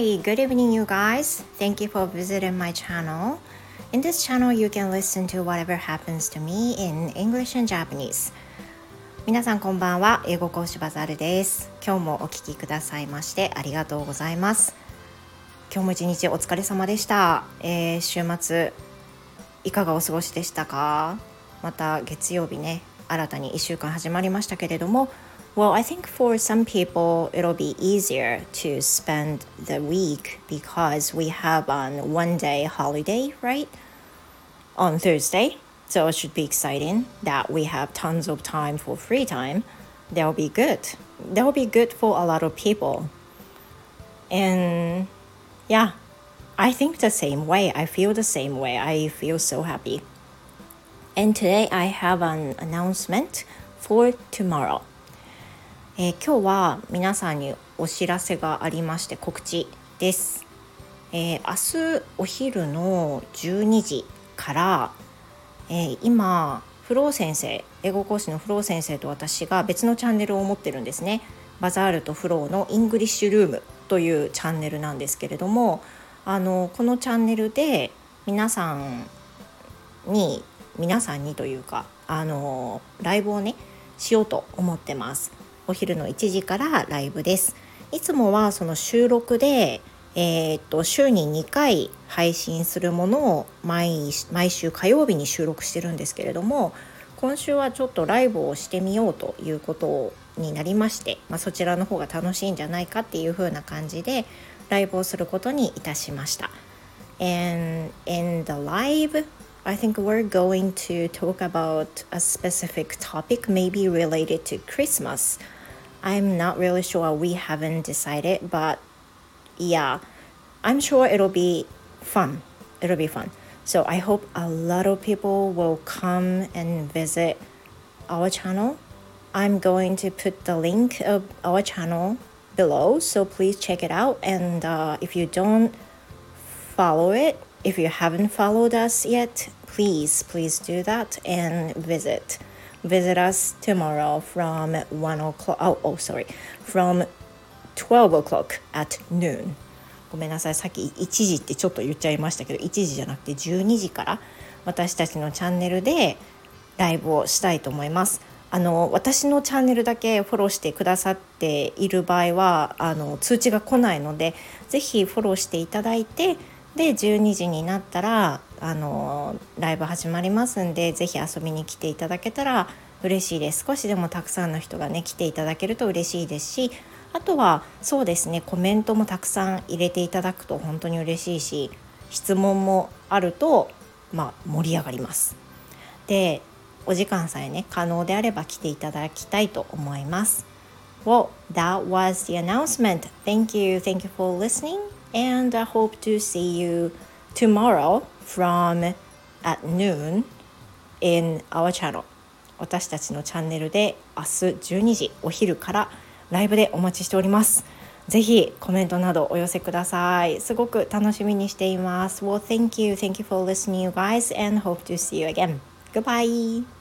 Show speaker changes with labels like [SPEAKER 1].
[SPEAKER 1] Hi, good evening, you guys. Thank you for visiting my channel. In this channel, you can listen to whatever happens to me in English and Japanese. 皆さんこんばんは。英語講師バザールです。今日もお聞きくださいましてありがとうございます。今日も一日お疲れ様でした。えー、週末いかがお過ごしでしたかまた月曜日ね、新たに1週間始まりましたけれども、Well, I think for some people it'll be easier to spend the week because we have on one day holiday, right? On Thursday. So it should be exciting that we have tons of time for free time. That'll be good. That'll be good for a lot of people. And yeah, I think the same way. I feel the same way. I feel so happy. And today I have an announcement for tomorrow. えー、今日は皆さんにお知らせがありまして告知です、えー、明日お昼の12時から、えー、今フロー先生英語講師のフロー先生と私が別のチャンネルを持ってるんですね。バザールとフローのイングリッシュルームというチャンネルなんですけれどもあのこのチャンネルで皆さんに皆さんにというかあのライブをねしようと思ってます。お昼の1時からライブです。いつもはその収録で、えー、っと週に2回配信するものを毎毎週火曜日に収録してるんですけれども今週はちょっとライブをしてみようということになりまして、まあ、そちらの方が楽しいんじゃないかっていう風な感じでライブをすることにいたしました。And in the live I think we're going to talk about a specific topic, maybe related to Christmas. I'm not really sure. We haven't decided, but yeah, I'm sure it'll be fun. It'll be fun. So I hope a lot of people will come and visit our channel. I'm going to put the link of our channel below, so please check it out. And uh, if you don't follow it, if you haven't followed us yet, please, please do that and visit visit us tomorrow from 1 o'clock. Oh, oh, sorry. From 12 o'clock at noon. ごめんなさい。さっき1時ってちょっと言っちゃいましたけど、1時じゃなくて12時から私たちのチャンネルでライブをしたいと思います。あの私のチャンネルだけフォローしてくださっている場合はあの通知が来ないのでぜひフォローしていただいてで12時になったらあのライブ始まりますんで是非遊びに来ていただけたら嬉しいです少しでもたくさんの人がね来ていただけると嬉しいですしあとはそうですねコメントもたくさん入れていただくと本当に嬉しいし質問もあるとまあ盛り上がります。でお時間さえね可能であれば来ていただきたいと思います。Well, that was the announcement. Thank you. Thank you for listening. and I hope to see you tomorrow from at noon in our channel 私たちのチャンネルで明日12時お昼からライブでお待ちしておりますぜひコメントなどお寄せくださいすごく楽しみにしています Well thank you thank you for listening you guys and hope to see you again goodbye